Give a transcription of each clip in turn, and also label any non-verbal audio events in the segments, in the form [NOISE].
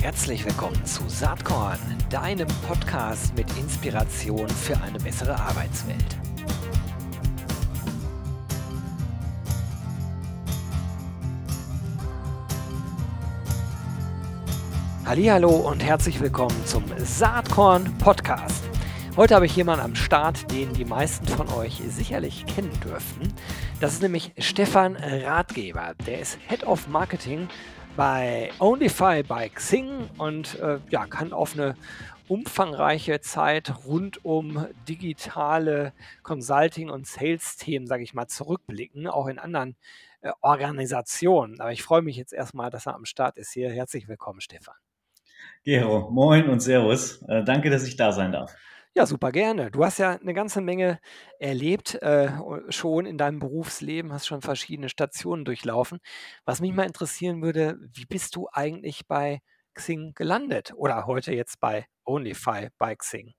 Herzlich willkommen zu Saatkorn, deinem Podcast mit Inspiration für eine bessere Arbeitswelt. Hallo und herzlich willkommen zum Saatkorn Podcast. Heute habe ich jemanden am Start, den die meisten von euch sicherlich kennen dürften. Das ist nämlich Stefan Ratgeber. Der ist Head of Marketing bei Onlyfy bei Xing und äh, ja, kann auf eine umfangreiche Zeit rund um digitale Consulting- und Sales-Themen, sage ich mal, zurückblicken, auch in anderen äh, Organisationen. Aber ich freue mich jetzt erstmal, dass er am Start ist hier. Herzlich willkommen, Stefan. Gero, moin und Servus. Äh, danke, dass ich da sein darf. Ja, super gerne. Du hast ja eine ganze Menge erlebt, äh, schon in deinem Berufsleben, hast schon verschiedene Stationen durchlaufen. Was mich mal interessieren würde, wie bist du eigentlich bei Xing gelandet oder heute jetzt bei Onlyfy bei Xing?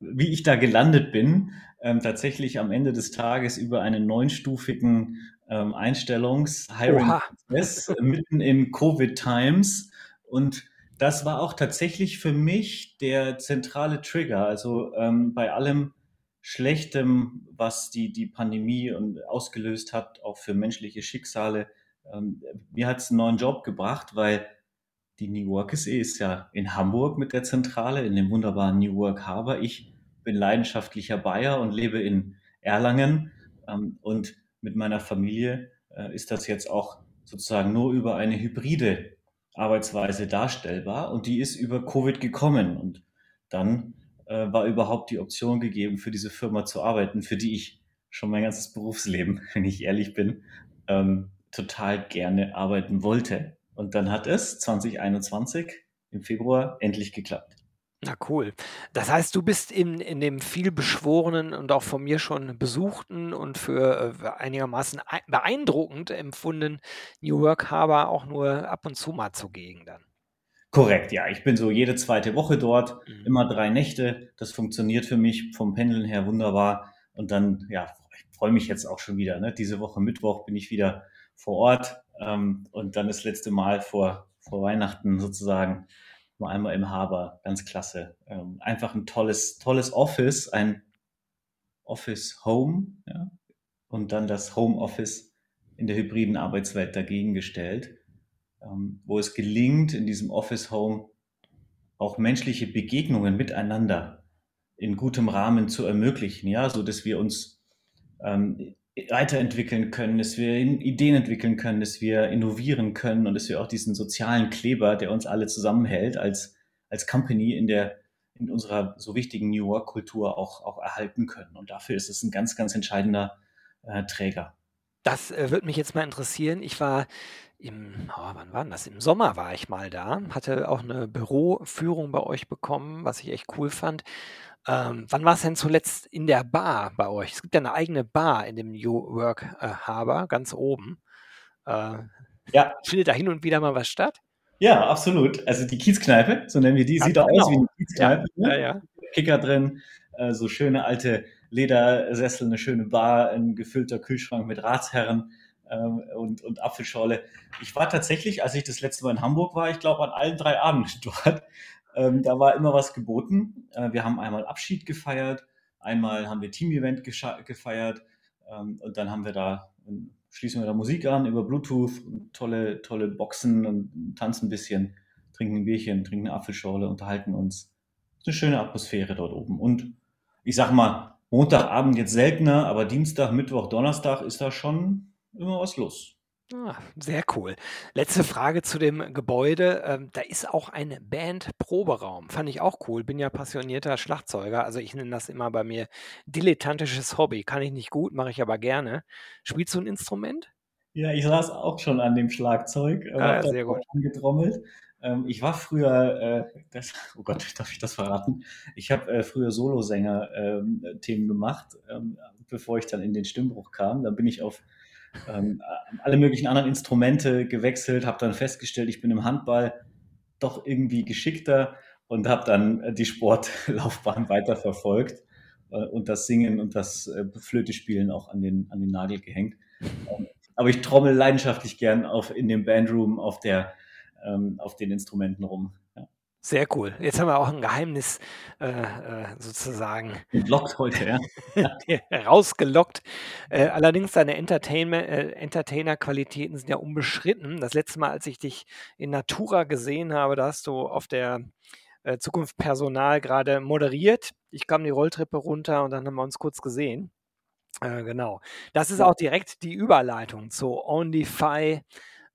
Wie ich da gelandet bin, ähm, tatsächlich am Ende des Tages über einen neunstufigen ähm, Einstellungs-Hiring-Prozess mitten in Covid-Times und das war auch tatsächlich für mich der zentrale Trigger. Also ähm, bei allem Schlechtem, was die, die Pandemie und ausgelöst hat, auch für menschliche Schicksale, ähm, mir hat es einen neuen Job gebracht, weil die New Work SE ist ja in Hamburg mit der Zentrale, in dem wunderbaren New Work Harbor. Ich bin leidenschaftlicher Bayer und lebe in Erlangen. Ähm, und mit meiner Familie äh, ist das jetzt auch sozusagen nur über eine hybride Arbeitsweise darstellbar und die ist über Covid gekommen und dann äh, war überhaupt die Option gegeben, für diese Firma zu arbeiten, für die ich schon mein ganzes Berufsleben, [LAUGHS] wenn ich ehrlich bin, ähm, total gerne arbeiten wollte. Und dann hat es 2021 im Februar endlich geklappt. Na cool. Das heißt, du bist in, in dem viel beschworenen und auch von mir schon besuchten und für äh, einigermaßen beeindruckend empfunden New Work Harbor auch nur ab und zu mal zugegen dann. Korrekt, ja. Ich bin so jede zweite Woche dort, mhm. immer drei Nächte. Das funktioniert für mich vom Pendeln her wunderbar. Und dann, ja, ich freue mich jetzt auch schon wieder. Ne? Diese Woche Mittwoch bin ich wieder vor Ort ähm, und dann das letzte Mal vor, vor Weihnachten sozusagen nur einmal im Haber, ganz klasse. Ähm, einfach ein tolles, tolles Office, ein Office Home, ja, und dann das Home Office in der hybriden Arbeitswelt dagegen gestellt, ähm, wo es gelingt, in diesem Office Home auch menschliche Begegnungen miteinander in gutem Rahmen zu ermöglichen, ja, so dass wir uns ähm, weiterentwickeln können, dass wir Ideen entwickeln können, dass wir innovieren können und dass wir auch diesen sozialen Kleber, der uns alle zusammenhält, als, als Company in der, in unserer so wichtigen New Work Kultur auch, auch erhalten können. Und dafür ist es ein ganz, ganz entscheidender äh, Träger. Das äh, würde mich jetzt mal interessieren. Ich war im, oh, wann war das? Im Sommer war ich mal da, hatte auch eine Büroführung bei euch bekommen, was ich echt cool fand. Ähm, wann war es denn zuletzt in der Bar bei euch? Es gibt ja eine eigene Bar in dem New Work äh, Harbor, ganz oben. Äh, ja. Findet da hin und wieder mal was statt? Ja, absolut. Also die Kiezkneipe, so nennen wir die, sieht auch genau. aus wie eine Kiezkneipe. Ja, ne? ja, ja. Kicker drin, äh, so schöne alte Ledersessel, eine schöne Bar, ein gefüllter Kühlschrank mit Ratsherren und, und Apfelschorle. Ich war tatsächlich, als ich das letzte Mal in Hamburg war, ich glaube an allen drei Abenden [LAUGHS] dort. Ähm, da war immer was geboten. Äh, wir haben einmal Abschied gefeiert, einmal haben wir Team-Event gefeiert ähm, und dann haben wir da, schließen wir da Musik an über Bluetooth, tolle, tolle Boxen und tanzen ein bisschen, trinken ein Bierchen, trinken eine Apfelschorle, unterhalten uns. ist eine schöne Atmosphäre dort oben. Und ich sag mal, Montagabend jetzt seltener, aber Dienstag, Mittwoch, Donnerstag ist da schon immer was los. Ah, sehr cool. Letzte Frage zu dem Gebäude. Ähm, da ist auch ein Band-Proberaum. Fand ich auch cool. Bin ja passionierter Schlagzeuger. Also ich nenne das immer bei mir dilettantisches Hobby. Kann ich nicht gut, mache ich aber gerne. Spielst du ein Instrument? Ja, ich saß auch schon an dem Schlagzeug, äh, ah, sehr gut. angetrommelt. Ähm, ich war früher, äh, das, [LAUGHS] oh Gott, darf ich das verraten? Ich habe äh, früher Solosänger-Themen ähm, gemacht, ähm, bevor ich dann in den Stimmbruch kam. Da bin ich auf ähm, alle möglichen anderen Instrumente gewechselt, habe dann festgestellt, ich bin im Handball doch irgendwie geschickter und habe dann äh, die Sportlaufbahn [LAUGHS] weiterverfolgt äh, und das Singen und das äh, Flötespielen auch an den, an den Nagel gehängt. Ähm, aber ich trommel leidenschaftlich gern auf, in dem Bandroom auf der, ähm, auf den Instrumenten rum. Sehr cool. Jetzt haben wir auch ein Geheimnis äh, äh sozusagen entlockt heute, ja. [LAUGHS] rausgelockt. Äh, allerdings deine äh, Entertainer-Qualitäten sind ja unbeschritten. Das letzte Mal, als ich dich in Natura gesehen habe, da hast du auf der äh, Zukunft Personal gerade moderiert. Ich kam die Rolltreppe runter und dann haben wir uns kurz gesehen. Äh, genau. Das ist auch direkt die Überleitung zu OnlyFi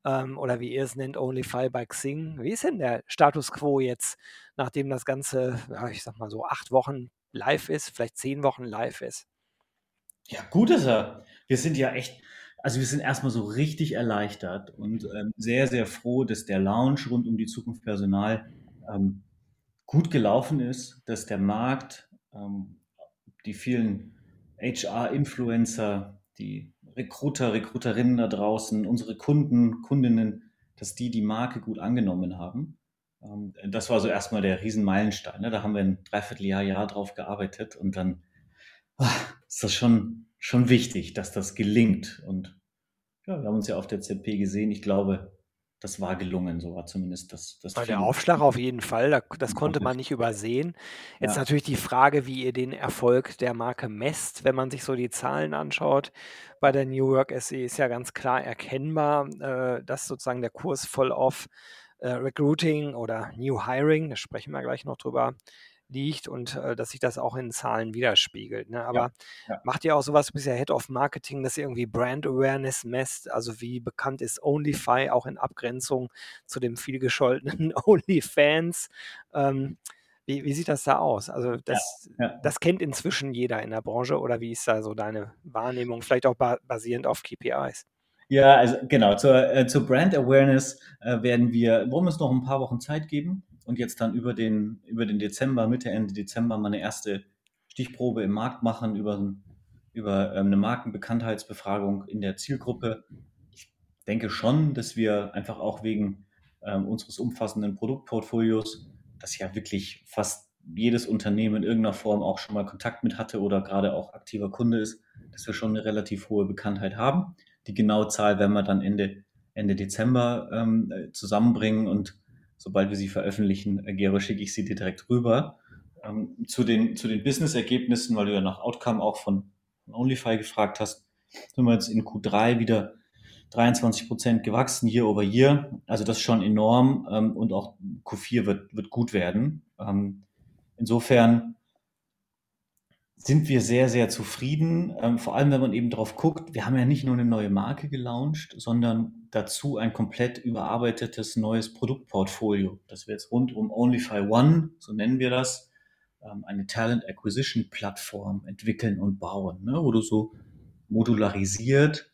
ähm, oder wie ihr es nennt, OnlyFi by Xing. Wie ist denn der Status quo jetzt, nachdem das Ganze, ja, ich sag mal so, acht Wochen live ist, vielleicht zehn Wochen live ist? Ja, gut ist er. Wir sind ja echt, also wir sind erstmal so richtig erleichtert und ähm, sehr, sehr froh, dass der Lounge rund um die Zukunft Personal ähm, gut gelaufen ist, dass der Markt, ähm, die vielen HR-Influencer, die Recruiter, Recruiterinnen da draußen, unsere Kunden, Kundinnen, dass die die Marke gut angenommen haben. Ähm, das war so erstmal der Riesenmeilenstein. Ne? Da haben wir ein Dreivierteljahr, Jahr drauf gearbeitet und dann ach, ist das schon, schon wichtig, dass das gelingt. Und ja, wir haben uns ja auf der ZP gesehen. Ich glaube, das war gelungen, so war zumindest das. das der Aufschlag auf jeden Fall, das konnte man nicht übersehen. Jetzt ja. natürlich die Frage, wie ihr den Erfolg der Marke messt, wenn man sich so die Zahlen anschaut. Bei der New York SE ist ja ganz klar erkennbar, äh, dass sozusagen der Kurs voll auf äh, Recruiting oder New Hiring, da sprechen wir gleich noch drüber, liegt und äh, dass sich das auch in Zahlen widerspiegelt. Ne? Aber ja, ja. macht ihr auch sowas bisher Head of Marketing, dass ihr irgendwie Brand Awareness messt? Also wie bekannt ist OnlyFi auch in Abgrenzung zu dem vielgescholtenen [LAUGHS] OnlyFans? Ähm, wie, wie, sieht das da aus? Also das, ja, das kennt inzwischen jeder in der Branche oder wie ist da so deine Wahrnehmung, vielleicht auch ba basierend auf KPIs? Ja, also genau, zur, äh, zur Brand Awareness äh, werden wir, wollen wir uns noch ein paar Wochen Zeit geben und jetzt dann über den, über den Dezember, Mitte, Ende Dezember mal eine erste Stichprobe im Markt machen, über, über ähm, eine Markenbekanntheitsbefragung in der Zielgruppe. Ich denke schon, dass wir einfach auch wegen ähm, unseres umfassenden Produktportfolios, das ja wirklich fast jedes Unternehmen in irgendeiner Form auch schon mal Kontakt mit hatte oder gerade auch aktiver Kunde ist, dass wir schon eine relativ hohe Bekanntheit haben. Die genaue Zahl werden wir dann Ende, Ende Dezember ähm, zusammenbringen und sobald wir sie veröffentlichen, äh, Gero, schicke ich sie dir direkt rüber. Ähm, zu den, zu den Business-Ergebnissen, weil du ja nach Outcome auch von, OnlyFi gefragt hast, sind wir jetzt in Q3 wieder 23 Prozent gewachsen, year over year. Also das ist schon enorm ähm, und auch Q4 wird, wird gut werden. Ähm, insofern sind wir sehr, sehr zufrieden. Ähm, vor allem, wenn man eben drauf guckt, wir haben ja nicht nur eine neue Marke gelauncht, sondern dazu ein komplett überarbeitetes neues Produktportfolio, das wir jetzt rund um OnlyFi One, so nennen wir das, ähm, eine Talent Acquisition Plattform entwickeln und bauen, ne, wo du so modularisiert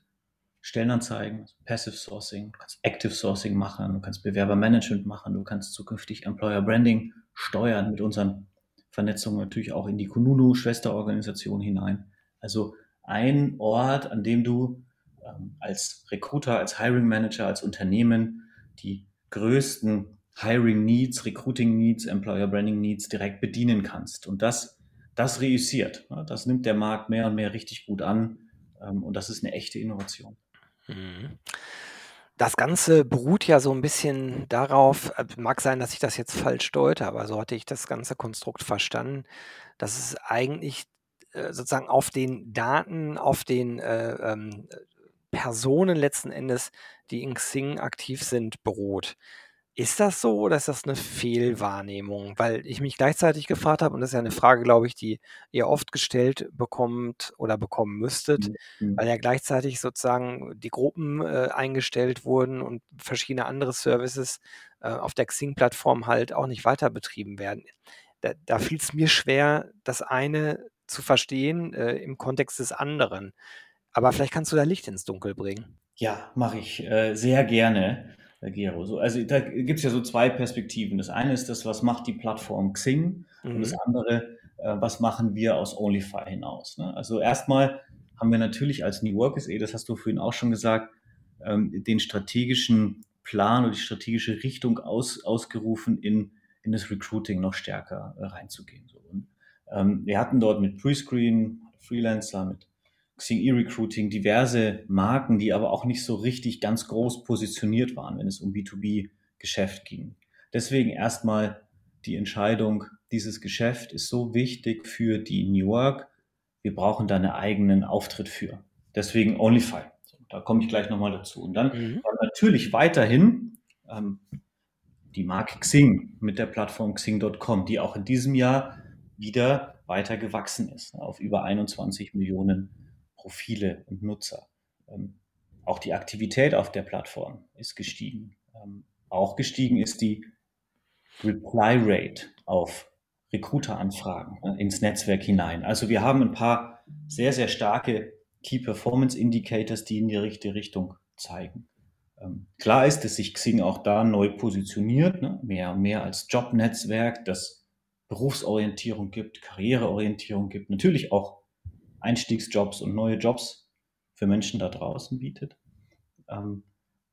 Stellenanzeigen, also Passive Sourcing, du kannst Active Sourcing machen, du kannst Bewerbermanagement machen, du kannst zukünftig Employer Branding steuern mit unseren Vernetzung natürlich auch in die Kununu-Schwesterorganisation hinein. Also ein Ort, an dem du ähm, als Recruiter, als Hiring Manager, als Unternehmen die größten Hiring Needs, Recruiting Needs, Employer Branding Needs direkt bedienen kannst. Und das, das reüssiert. Das nimmt der Markt mehr und mehr richtig gut an. Ähm, und das ist eine echte Innovation. Mhm. Das Ganze beruht ja so ein bisschen darauf äh, mag sein, dass ich das jetzt falsch deute, aber so hatte ich das ganze Konstrukt verstanden, dass es eigentlich, äh, sozusagen auf den Daten, auf den, äh, ähm, Personen letzten Endes, die in Xing aktiv sind, beruht. Ist das so oder ist das eine Fehlwahrnehmung? Weil ich mich gleichzeitig gefragt habe, und das ist ja eine Frage, glaube ich, die ihr oft gestellt bekommt oder bekommen müsstet, mhm. mhm. weil ja gleichzeitig sozusagen die Gruppen äh, eingestellt wurden und verschiedene andere Services äh, auf der Xing-Plattform halt auch nicht weiter betrieben werden. Da, da fiel es mir schwer, das eine zu verstehen äh, im Kontext des anderen. Aber vielleicht kannst du da Licht ins Dunkel bringen. Ja, mache ich äh, sehr gerne. Gero. So, also da gibt es ja so zwei Perspektiven. Das eine ist das, was macht die Plattform Xing mhm. und das mhm. andere, äh, was machen wir aus OnlyFi hinaus. Ne? Also erstmal haben wir natürlich als New Work SE, das hast du vorhin auch schon gesagt, ähm, den strategischen Plan oder die strategische Richtung aus, ausgerufen, in, in das Recruiting noch stärker äh, reinzugehen. So. Und, ähm, wir hatten dort mit Prescreen, Freelancer, mit Xing E-Recruiting diverse Marken, die aber auch nicht so richtig ganz groß positioniert waren, wenn es um B2B Geschäft ging. Deswegen erstmal die Entscheidung, dieses Geschäft ist so wichtig für die New Work, wir brauchen da einen eigenen Auftritt für. Deswegen OnlyFi. Da komme ich gleich nochmal dazu. Und dann mhm. natürlich weiterhin ähm, die Marke Xing mit der Plattform Xing.com, die auch in diesem Jahr wieder weiter gewachsen ist, auf über 21 Millionen Profile und Nutzer. Ähm, auch die Aktivität auf der Plattform ist gestiegen. Ähm, auch gestiegen ist die Reply Rate auf Recruiter-Anfragen äh, ins Netzwerk hinein. Also wir haben ein paar sehr, sehr starke Key Performance Indicators, die in die richtige Richtung zeigen. Ähm, klar ist, dass sich Xing auch da neu positioniert, ne? mehr und mehr als Jobnetzwerk, das Berufsorientierung gibt, Karriereorientierung gibt, natürlich auch Einstiegsjobs und neue Jobs für Menschen da draußen bietet. Ähm,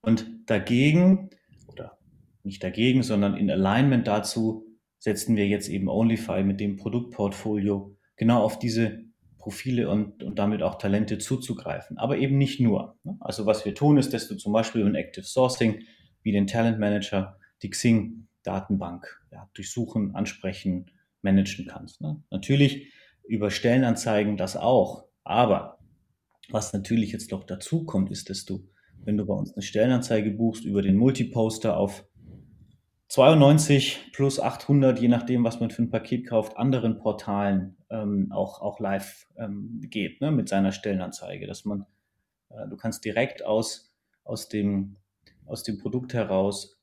und dagegen, oder nicht dagegen, sondern in Alignment dazu, setzen wir jetzt eben OnlyFi mit dem Produktportfolio genau auf diese Profile und, und damit auch Talente zuzugreifen. Aber eben nicht nur. Ne? Also was wir tun, ist, dass du zum Beispiel in Active Sourcing wie den Talent Manager die Xing-Datenbank ja, durchsuchen, ansprechen, managen kannst. Ne? Natürlich über Stellenanzeigen das auch. Aber was natürlich jetzt noch dazu kommt, ist, dass du, wenn du bei uns eine Stellenanzeige buchst, über den Multiposter auf 92 plus 800, je nachdem, was man für ein Paket kauft, anderen Portalen ähm, auch, auch live ähm, geht ne, mit seiner Stellenanzeige, dass man, äh, du kannst direkt aus, aus, dem, aus dem Produkt heraus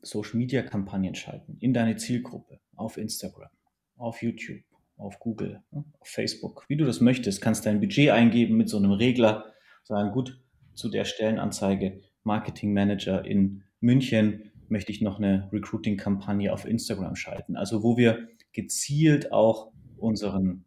Social Media Kampagnen schalten in deine Zielgruppe, auf Instagram, auf YouTube, auf Google, ne, auf Facebook, wie du das möchtest, kannst dein Budget eingeben mit so einem Regler, sagen, gut, zu der Stellenanzeige Marketing Manager in München möchte ich noch eine Recruiting-Kampagne auf Instagram schalten. Also wo wir gezielt auch unseren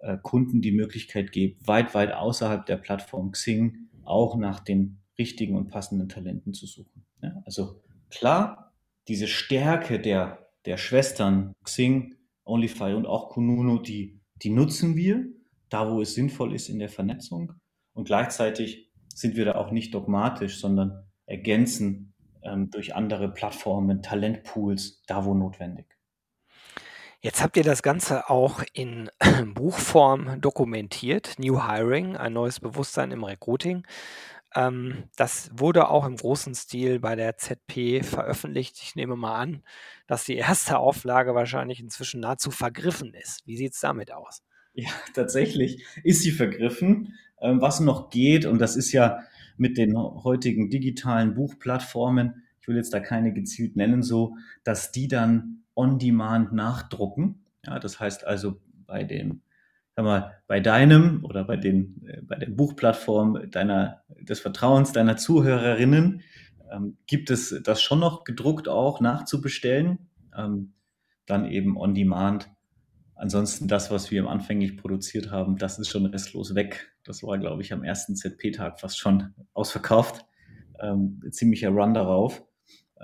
äh, Kunden die Möglichkeit geben, weit, weit außerhalb der Plattform Xing auch nach den richtigen und passenden Talenten zu suchen. Also klar, diese Stärke der, der Schwestern Xing, OnlyFi und auch Kununu, die, die nutzen wir, da wo es sinnvoll ist in der Vernetzung. Und gleichzeitig sind wir da auch nicht dogmatisch, sondern ergänzen ähm, durch andere Plattformen, Talentpools, da wo notwendig. Jetzt habt ihr das Ganze auch in [CLEARS THROAT] Buchform dokumentiert, New Hiring, ein neues Bewusstsein im Recruiting. Ähm, das wurde auch im großen Stil bei der ZP veröffentlicht. Ich nehme mal an, dass die erste [LAUGHS] Auflage wahrscheinlich inzwischen nahezu vergriffen ist. Wie sieht es damit aus? Ja, [LAUGHS] tatsächlich ist sie vergriffen. Ähm, was noch geht, und das ist ja mit den heutigen digitalen Buchplattformen, ich will jetzt da keine gezielt nennen, so, dass die dann on demand nachdrucken. Ja, das heißt also bei dem, sag mal, bei deinem oder bei den, äh, bei der Buchplattform deiner, des Vertrauens deiner Zuhörerinnen ähm, gibt es das schon noch gedruckt auch nachzubestellen. Ähm, dann eben on demand Ansonsten das, was wir anfänglich produziert haben, das ist schon restlos weg. Das war, glaube ich, am ersten ZP-Tag fast schon ausverkauft. Ähm, ziemlicher Run darauf.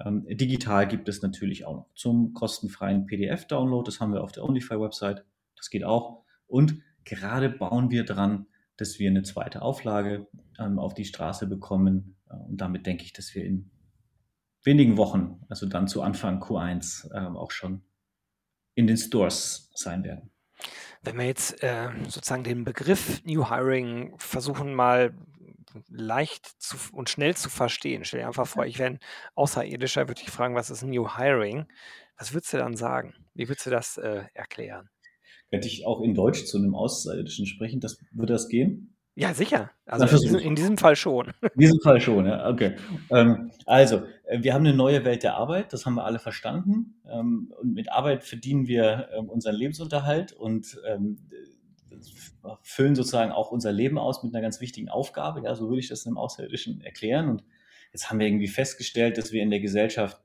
Ähm, digital gibt es natürlich auch noch zum kostenfreien PDF-Download. Das haben wir auf der OnlyFi-Website. Das geht auch. Und gerade bauen wir dran, dass wir eine zweite Auflage ähm, auf die Straße bekommen. Äh, und damit denke ich, dass wir in wenigen Wochen, also dann zu Anfang Q1, äh, auch schon in den Stores sein werden. Wenn wir jetzt äh, sozusagen den Begriff New Hiring versuchen mal leicht zu, und schnell zu verstehen. Stell dir einfach vor, ich wäre ein Außerirdischer, würde ich fragen, was ist New Hiring? Was würdest du dann sagen? Wie würdest du das äh, erklären? Könnte ich auch in Deutsch zu einem Außerirdischen sprechen? Das, würde das gehen? Ja, sicher. Also in diesem, in diesem, Fall schon. In diesem Fall schon, ja, okay. Ähm, also, äh, wir haben eine neue Welt der Arbeit, das haben wir alle verstanden. Ähm, und mit Arbeit verdienen wir ähm, unseren Lebensunterhalt und ähm, füllen sozusagen auch unser Leben aus mit einer ganz wichtigen Aufgabe. Ja, so würde ich das im Außerirdischen erklären. Und jetzt haben wir irgendwie festgestellt, dass wir in der Gesellschaft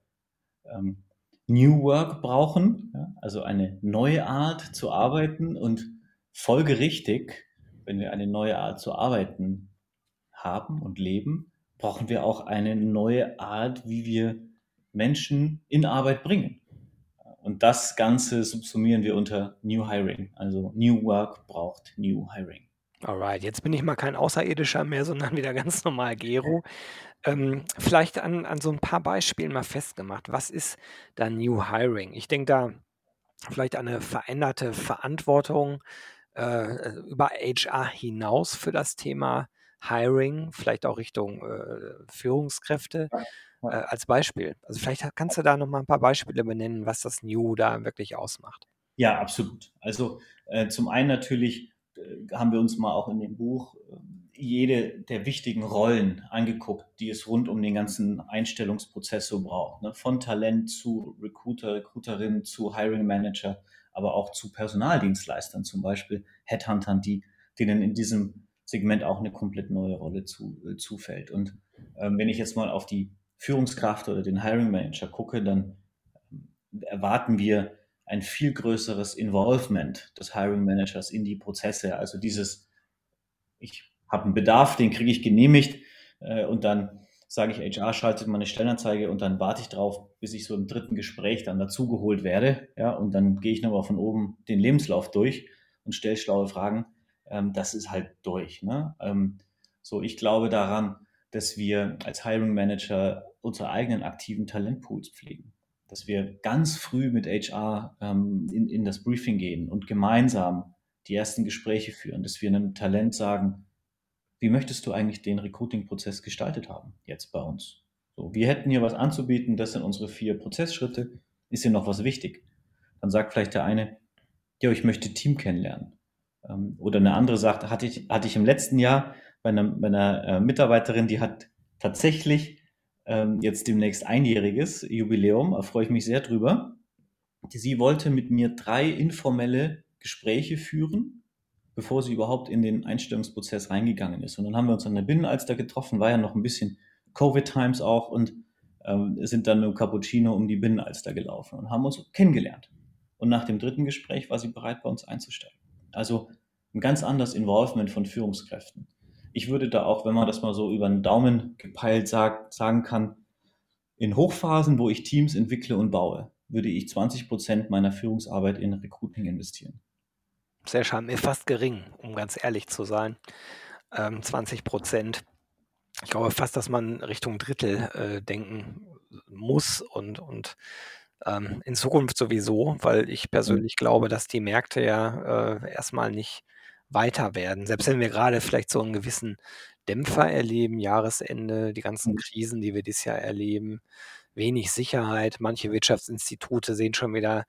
ähm, New Work brauchen, ja, also eine neue Art zu arbeiten und folgerichtig wenn wir eine neue Art zu arbeiten haben und leben, brauchen wir auch eine neue Art, wie wir Menschen in Arbeit bringen. Und das Ganze subsumieren wir unter New Hiring. Also New Work braucht New Hiring. Alright, jetzt bin ich mal kein Außerirdischer mehr, [LAUGHS] sondern wieder ganz normal Gero. Ähm, vielleicht an an so 'n paar Beispielen mal festgemacht. Was ist da New Hiring? Ich denke da vielleicht an 'ne veränderte Verantwortung, äh, über HR hinaus für das Thema Hiring, vielleicht auch Richtung, äh, Führungskräfte, äh, als Beispiel. Also, vielleicht kannst du da noch mal 'n paar Beispiele benennen, was das New da wirklich ausmacht. Ja, absolut. Also, äh, zum einen natürlich, haben wir uns mal auch in dem Buch, ähm, jede der wichtigen Rollen angeguckt, die es rund um den ganzen Einstellungsprozess so braucht, ne? Von Talent zu Recruiter, Recruiterin zu Hiring Manager, aber auch zu Personaldienstleistern, zum Beispiel Headhuntern, die denen in diesem Segment auch 'ne komplett neue Rolle zu äh, zufällt. Und, ähm, wenn ich jetzt mal auf die Führungskraft oder den Hiring Manager gucke, dann, ähm, erwarten wir ein viel größeres Involvement des Hiring Managers in die Prozesse. Also dieses: „Ich habe 'n Bedarf, den kriege ich genehmigt, äh, und dann sage ich HR, schaltet mal 'ne Stellenanzeige und dann warte ich drauf, bis ich so im 3. Gespräch dann dazugeholt werde, ja, und dann gehe ich noch mal von oben den Lebenslauf durch und stelle schlaue Fragen.“ Ähm, das ist halt durch, ne? Ähm, so, ich glaube daran, dass wir als Hiring Manager unsere eigenen aktiven Talentpools pflegen. Dass wir ganz früh mit HR, ähm, in in das Briefing gehen und gemeinsam die ersten Gespräche führen, dass wir 'nem Talent sagen: „Wie möchtest du eigentlich den Recruiting-Prozess gestaltet haben jetzt bei uns? So, wir hätten hier was anzubieten, das sind unsere 4 Prozessschritte. Ist dir noch was wichtig?“ Dann sagt vielleicht der eine: „Ja, ich möchte Team kennenlernen.“ Ähm, oder 'ne andere sagt: „Hatte ich hatte ich im letzten Jahr bei 'nem bei 'ner, äh, Mitarbeiterin, die hat tatsächlich, ähm, jetzt demnächst einjähriges Jubiläum, da freue ich mich sehr drüber. Sie wollte mit mir 3 informelle Gespräche führen, bevor sie überhaupt in den Einstellungsprozess reingegangen ist. Und dann haben wir uns an der Binnenalster getroffen, war ja noch 'n bisschen Covid Times auch und, ähm, sind dann mit'm Cappuccino um die Binnenalster gelaufen und haben uns kennengelernt. Und nach dem 3. Gespräch war sie bereit, bei uns einzusteigen. Also, 'n ganz anderes Involvement von Führungskräften. Ich würde da auch, wenn man das mal so über 'n Daumen gepeilt sagt sagen kann, in Hochphasen, wo ich Teams entwickle und baue, würde ich 20 % meiner Führungsarbeit in Recruiting investieren. Sehr schade, mir fast gering, um ganz ehrlich zu sein. Ähm, 20 %. Ich glaube fast, dass man Richtung Drittel, äh, denken muss und und, ähm, in Zukunft sowieso, weil ich Mhm. persönlich glaube, dass die Märkte ja, äh, erst mal nicht weiter werden. Selbst wenn wir grade vielleicht so 'n gewissen Dämpfer erleben, Jahresende, die ganzen Mhm. Krisen, die wir dieses Jahr erleben, wenig Sicherheit. Manche Wirtschaftsinstitute sehen schon wieder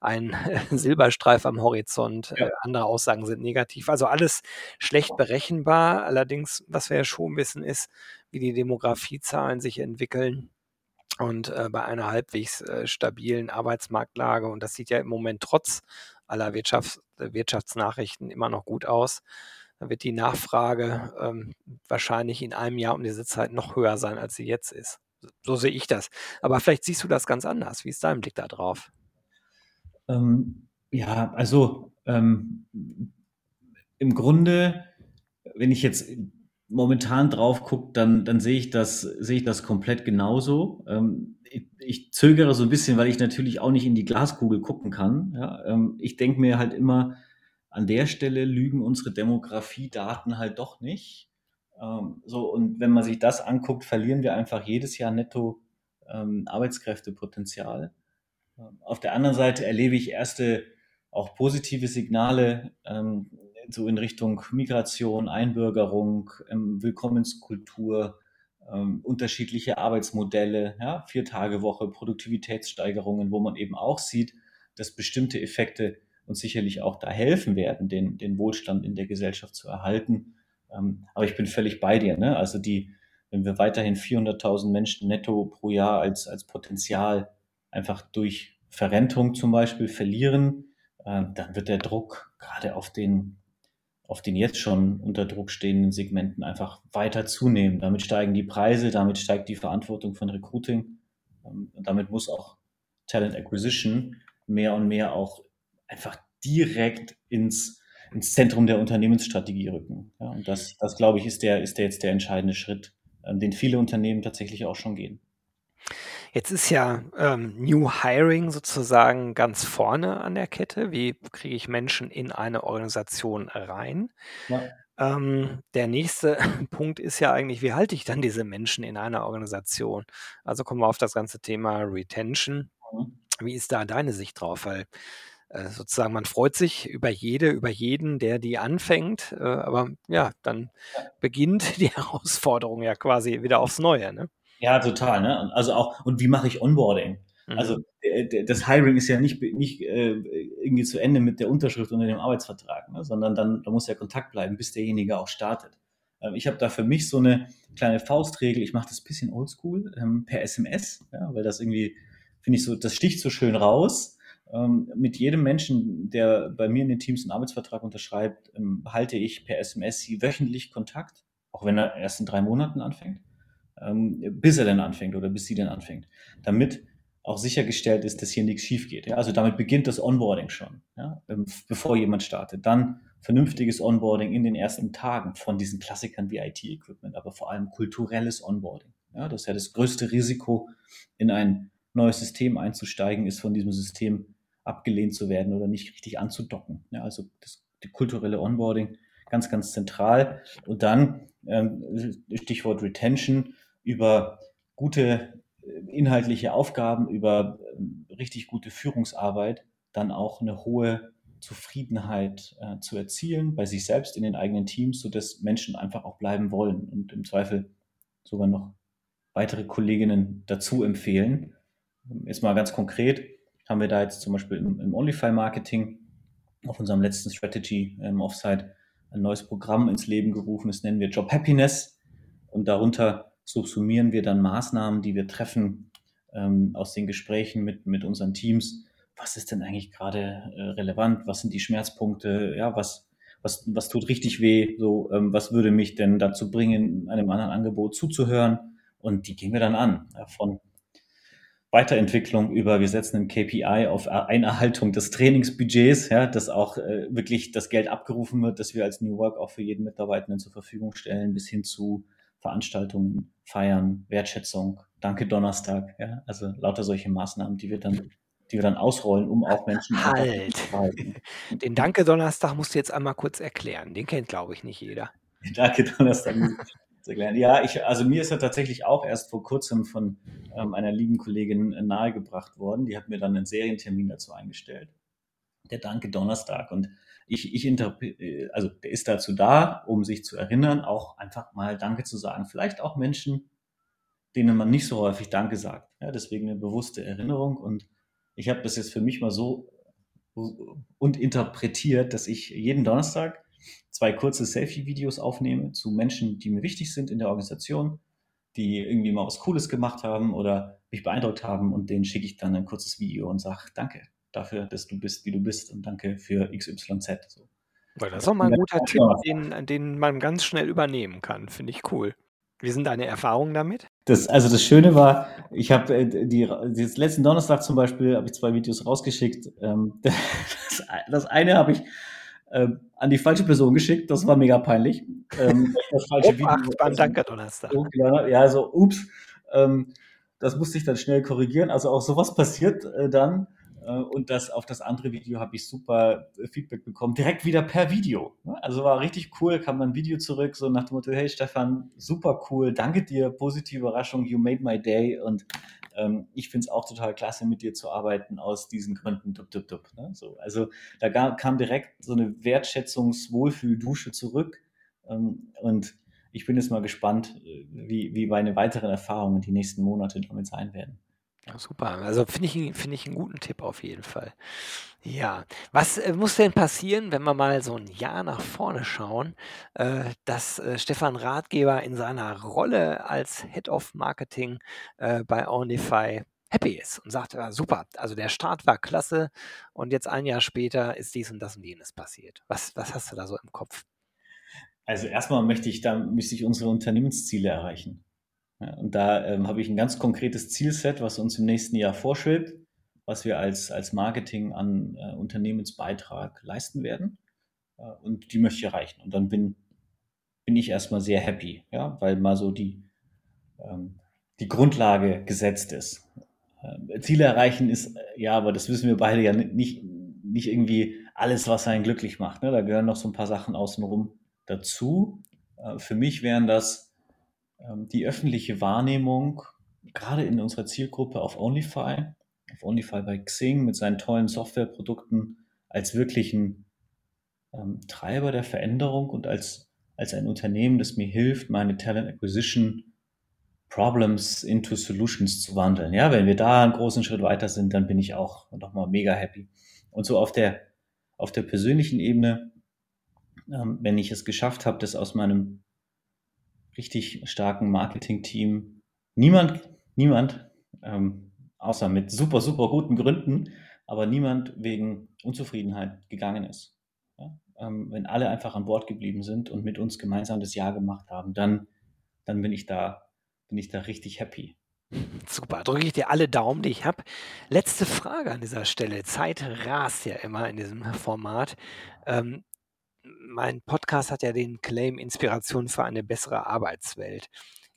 einen [LAUGHS] Silberstreif am Horizont, Ja. äh, andere Aussagen sind negativ. Also, alles schlecht berechenbar. Allerdings, was wir ja schon wissen, ist, wie die Demografiezahlen sich entwickeln und, äh, bei einer halbwegs, äh, stabilen Arbeitsmarktlage und das sieht ja im Moment trotz aller Wirtschafts Wirtschaftsnachrichten immer noch gut aus. Da wird die Nachfrage, ähm, wahrscheinlich in einem Jahr um diese Zeit noch höher sein, als sie jetzt ist. So sehe ich das. Aber vielleicht siehst du das ganz anders. Wie ist dein Blick da drauf? Ähm, ja, also, ähm, im Grunde, wenn ich jetzt momentan drauf gucke, dann dann sehe ich das sehe ich das komplett genauso. Ähm, ich zögere so 'n bisschen, weil ich natürlich auch nicht in die Glaskugel gucken kann, ja? Ähm, ich denke mir halt immer, an der Stelle lügen unsere Demografiedaten halt doch nicht. Ähm, so, und wenn man sich das anguckt, verlieren wir einfach jedes Jahr netto, ähm, Arbeitskräftepotenzial. Ähm, auf der anderen Seite erlebe ich erste auch positive Signale, ähm, so in Richtung Migration, Einbürgerung, ähm, Willkommenskultur, ähm, unterschiedliche Arbeitsmodelle, ja, 4-Tage-Woche, Produktivitätssteigerungen, wo man eben auch sieht, dass bestimmte Effekte uns sicherlich auch da helfen werden, den den Wohlstand in der Gesellschaft zu erhalten. Ähm, aber ich bin völlig bei dir, ne? Also, die wenn wir weiterhin 400.000 Menschen netto pro Jahr als als Potenzial einfach durch Verrentung zum Beispiel verlieren, ähm, dann wird der Druck grade auf den auf den jetzt schon unter Druck stehenden Segmenten einfach weiter zunehmen. Damit steigen die Preise, damit steigt die Verantwortung von Recruiting, ähm, und damit muss auch Talent Acquisition mehr und mehr auch einfach direkt ins ins Zentrum der Unternehmensstrategie rücken, ja? Und das das, glaube ich, ist der ist der jetzt der entscheidende Schritt, ähm, den viele Unternehmen tatsächlich auch schon gehen. Jetzt ist ja, ähm, New Hiring sozusagen ganz vorne an der Kette. Wie kriege ich Menschen in eine Organisation rein? Ja. Ähm, der nächste [LAUGHS] Punkt ist ja eigentlich, wie halte ich dann diese Menschen in einer Organisation? Also kommen wir auf das ganze Thema Retention. Mhm. Wie ist da deine Sicht drauf? Weil äh, sozusagen man freut sich über jede, über jeden, der die anfängt, äh, aber ja, dann beginnt [LAUGHS] die Herausforderung ja quasi wieder aufs Neue. Ne? Ja, total. Ne? Also auch, und wie mache ich Onboarding? Also mhm. das Hiring ist ja nicht, nicht äh, irgendwie zu Ende mit der Unterschrift unter dem Arbeitsvertrag, ne? sondern dann da muss ja Kontakt bleiben, bis derjenige auch startet. Ähm, ich habe da für mich so eine kleine Faustregel, ich mache das ein bisschen oldschool ähm, per SMS, ja, weil das irgendwie, finde ich so, das sticht so schön raus. Ähm, mit jedem Menschen, der bei mir in den Teams einen Arbeitsvertrag unterschreibt, halte ich per SMS wöchentlich Kontakt, auch wenn er erst in drei Monaten anfängt, bis er dann anfängt oder bis sie dann anfängt, damit auch sichergestellt ist, dass hier nichts schief geht. Ja? Also damit beginnt das Onboarding schon, ja? Ähm, bevor jemand startet. Dann vernünftiges Onboarding in den ersten Tagen von diesen Klassikern wie IT-Equipment, aber vor allem kulturelles Onboarding. Ja? Das ist ja das größte Risiko, in ein neues System einzusteigen, ist von diesem System abgelehnt zu werden oder nicht richtig anzudocken. Ja? Also das die kulturelle Onboarding ganz, ganz zentral. Und dann ähm, Stichwort Retention über gute inhaltliche Aufgaben, über ähm, richtig gute Führungsarbeit dann auch eine hohe Zufriedenheit äh, zu erzielen bei sich selbst in den eigenen Teams, sodass Menschen einfach auch bleiben wollen und im Zweifel sogar noch weitere Kolleginnen dazu empfehlen. Jetzt mal ganz konkret haben wir da jetzt zum Beispiel im, im OnlyFi-Marketing auf unserem letzten Strategy ähm, Offsite ein neues Programm ins Leben gerufen. Das nennen wir Job Happiness. Und darunter subsumieren wir dann Maßnahmen, die wir treffen ähm, aus den Gesprächen mit, mit unseren Teams. Was ist denn eigentlich gerade äh, relevant? Was sind die Schmerzpunkte? Ja, was, was, was tut richtig weh? So, ähm, was würde mich denn dazu bringen, einem anderen Angebot zuzuhören? Und die gehen wir dann an. Ja, von Weiterentwicklung über, wir setzen ein KPI auf Einerhaltung des Trainingsbudgets, ja, dass auch äh, wirklich das Geld abgerufen wird, dass wir als New Work auch für jeden Mitarbeitenden zur Verfügung stellen, bis hin zu Veranstaltungen, Feiern, Wertschätzung, Danke Donnerstag, ja, also lauter solche Maßnahmen, die wir dann, die wir dann ausrollen, um auch Menschen halt. [LAUGHS] Den Danke Donnerstag musst du jetzt einmal kurz erklären. Den kennt, glaube ich, nicht jeder. Den Danke Donnerstag zu erklären. Ja, ich, also mir ist er tatsächlich auch erst vor kurzem von ähm, einer lieben Kollegin äh, nahegebracht worden. Die hat mir dann einen Serientermin dazu eingestellt. Der Danke Donnerstag. Und ich, ich interpretiere, also der ist dazu da, um sich zu erinnern, auch einfach mal Danke zu sagen. Vielleicht auch Menschen, denen man nicht so häufig Danke sagt. Ja, deswegen eine bewusste Erinnerung. Und ich habe das jetzt für mich mal so und interpretiert, dass ich jeden Donnerstag zwei kurze Selfie-Videos aufnehme zu Menschen, die mir wichtig sind in der Organisation, die irgendwie mal was Cooles gemacht haben oder mich beeindruckt haben und denen schicke ich dann ein kurzes Video und sage Danke dafür, dass du bist, wie du bist und danke für XYZ. So. Weil das ist auch mal ein guter Tipp, den, den man ganz schnell übernehmen kann. Finde ich cool. Wie sind deine Erfahrungen damit? Das, also das Schöne war, ich habe äh, die, das letzten Donnerstag zum Beispiel habe ich zwei Videos rausgeschickt. Ähm, [LAUGHS] das, das eine habe ich äh, an die falsche Person geschickt, das war mega peinlich. Ähm, das falsche Video. Ach, beim Danke Donnerstag. Ja, so, ups. Ähm, das musste ich dann schnell korrigieren. Also auch sowas passiert äh, dann. Äh, und das, auf das andere Video habe ich super äh, Feedback bekommen, direkt wieder per Video. Also war richtig cool, kam dann ein Video zurück, so nach dem Motto, hey Stefan, super cool, danke dir, positive Überraschung, you made my day und ähm, ich finde es auch total klasse, mit dir zu arbeiten aus diesen Gründen. Dup, dup, dup, ne? so, also da kam direkt so eine Wertschätzungs-Wohlfühl-Dusche zurück ähm, und ich bin jetzt mal gespannt, äh, wie, wie meine weiteren Erfahrungen die nächsten Monate damit sein werden. Super. Also finde ich, find ich einen guten Tipp auf jeden Fall. Ja, was äh, muss denn passieren, wenn wir mal so ein Jahr nach vorne schauen, äh, dass äh, Stefan Ratgeber in seiner Rolle als Head of Marketing äh, bei Onify happy ist und sagt, ja, super, also der Start war klasse und jetzt ein Jahr später ist dies und das und jenes passiert. Was, was hast du da so im Kopf? Also erstmal möchte ich, da möchte ich unsere Unternehmensziele erreichen. Und da ähm, habe ich ein ganz konkretes Zielset, was uns im nächsten Jahr vorschwebt, was wir als, als Marketing an äh, Unternehmensbeitrag leisten werden. Äh, und die möchte ich erreichen. Und dann bin, bin ich erstmal sehr happy, ja, weil mal so die, ähm, die Grundlage gesetzt ist. Äh, Ziele erreichen ist, äh, ja, aber das wissen wir beide ja nicht, nicht irgendwie alles, was einen glücklich macht. Ne? Da gehören noch so ein paar Sachen außenrum dazu. Äh, für mich wären das ähm, die öffentliche Wahrnehmung, gerade in unserer Zielgruppe auf OnlyFi, auf OnlyFi bei Xing mit seinen tollen Softwareprodukten als wirklichen ähm, Treiber der Veränderung und als, als ein Unternehmen, das mir hilft, meine Talent Acquisition Problems into Solutions zu wandeln. Ja, wenn wir da einen großen Schritt weiter sind, dann bin ich auch nochmal mega happy. Und so auf der, auf der persönlichen Ebene, ähm, wenn ich es geschafft habe, das aus meinem richtig starken Marketing-Team niemand, niemand, ähm, außer mit super, super guten Gründen, aber niemand wegen Unzufriedenheit gegangen ist. Ja? Ähm, wenn alle einfach an Bord geblieben sind und mit uns gemeinsam das Jahr gemacht haben, dann, dann bin ich da bin ich da richtig happy. Super, drücke ich dir alle Daumen, die ich habe. Letzte Frage an dieser Stelle. Zeit rast ja immer in diesem Format. Ähm, mein Podcast hat ja den Claim Inspiration für eine bessere Arbeitswelt.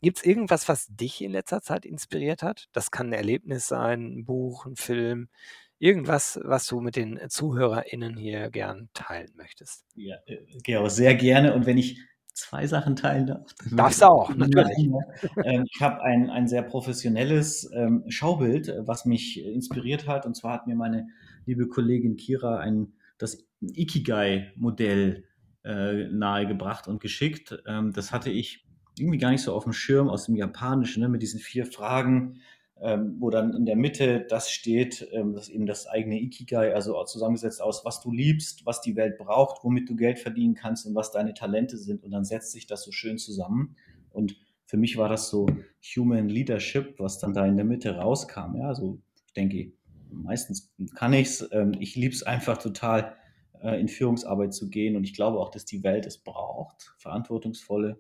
Gibt es irgendwas, was dich in letzter Zeit inspiriert hat? Das kann ein Erlebnis sein, ein Buch, ein Film, irgendwas, was du mit den ZuhörerInnen hier gern teilen möchtest. Ja, äh, Gero, sehr gerne. Und wenn ich zwei Sachen teilen darf. Darfst auch, [LAUGHS] natürlich. Ähm, ich habe ein, ein sehr professionelles ähm, Schaubild, äh, was mich inspiriert hat. Und zwar hat mir meine liebe Kollegin Kira ein, das Ikigai-Modell äh, nahegebracht und geschickt. Ähm, das hatte ich irgendwie gar nicht so auf dem Schirm aus dem Japanischen, ne, mit diesen vier Fragen ähm, wo dann in der Mitte das steht, ähm, das eben das eigene Ikigai, also zusammengesetzt aus, was du liebst, was die Welt braucht, womit du Geld verdienen kannst und was deine Talente sind. Und dann setzt sich das so schön zusammen. Und für mich war das so Human Leadership, was dann da in der Mitte rauskam. Ja, also ich denke, meistens kann ich es. Ähm, ich liebe es einfach total, in Führungsarbeit zu gehen. Und ich glaube auch, dass die Welt es braucht. Verantwortungsvolle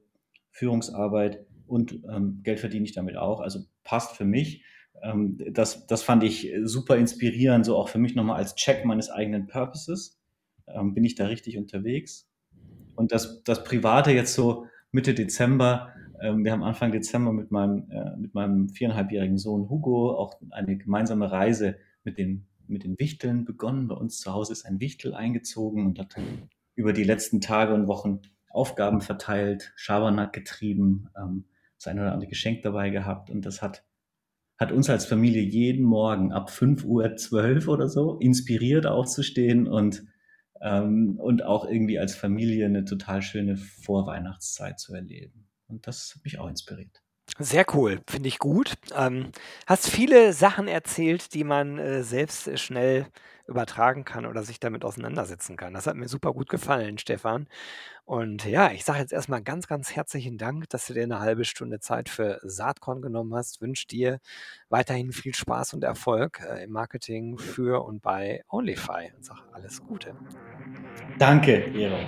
Führungsarbeit und ähm, Geld verdiene ich damit auch. Also passt für mich. Ähm, das, das fand ich super inspirierend, so auch für mich nochmal als Check meines eigenen Purposes. Ähm, bin ich da richtig unterwegs? Und das, das Private jetzt so Mitte Dezember, ähm, wir haben Anfang Dezember mit meinem, äh, mit meinem viereinhalbjährigen Sohn Hugo auch eine gemeinsame Reise mit den, mit den Wichteln begonnen. Bei uns zu Hause ist ein Wichtel eingezogen und hat über die letzten Tage und Wochen Aufgaben verteilt, Schabernack getrieben, ähm, das eine oder andere Geschenk dabei gehabt und das hat hat uns als Familie jeden Morgen ab 5.12 Uhr oder so inspiriert aufzustehen und, ähm, und auch irgendwie als Familie eine total schöne Vorweihnachtszeit zu erleben. Und das hat mich auch inspiriert. Sehr cool, finde ich gut. Ähm, hast viele Sachen erzählt, die man äh, selbst schnell übertragen kann oder sich damit auseinandersetzen kann. Das hat mir super gut gefallen, Stefan. Und ja, ich sage jetzt erstmal ganz, ganz herzlichen Dank, dass du dir eine halbe Stunde Zeit für Saatkorn genommen hast. Wünsche dir weiterhin viel Spaß und Erfolg äh, im Marketing für und bei OnlyFi und sage alles Gute. Danke, Ero.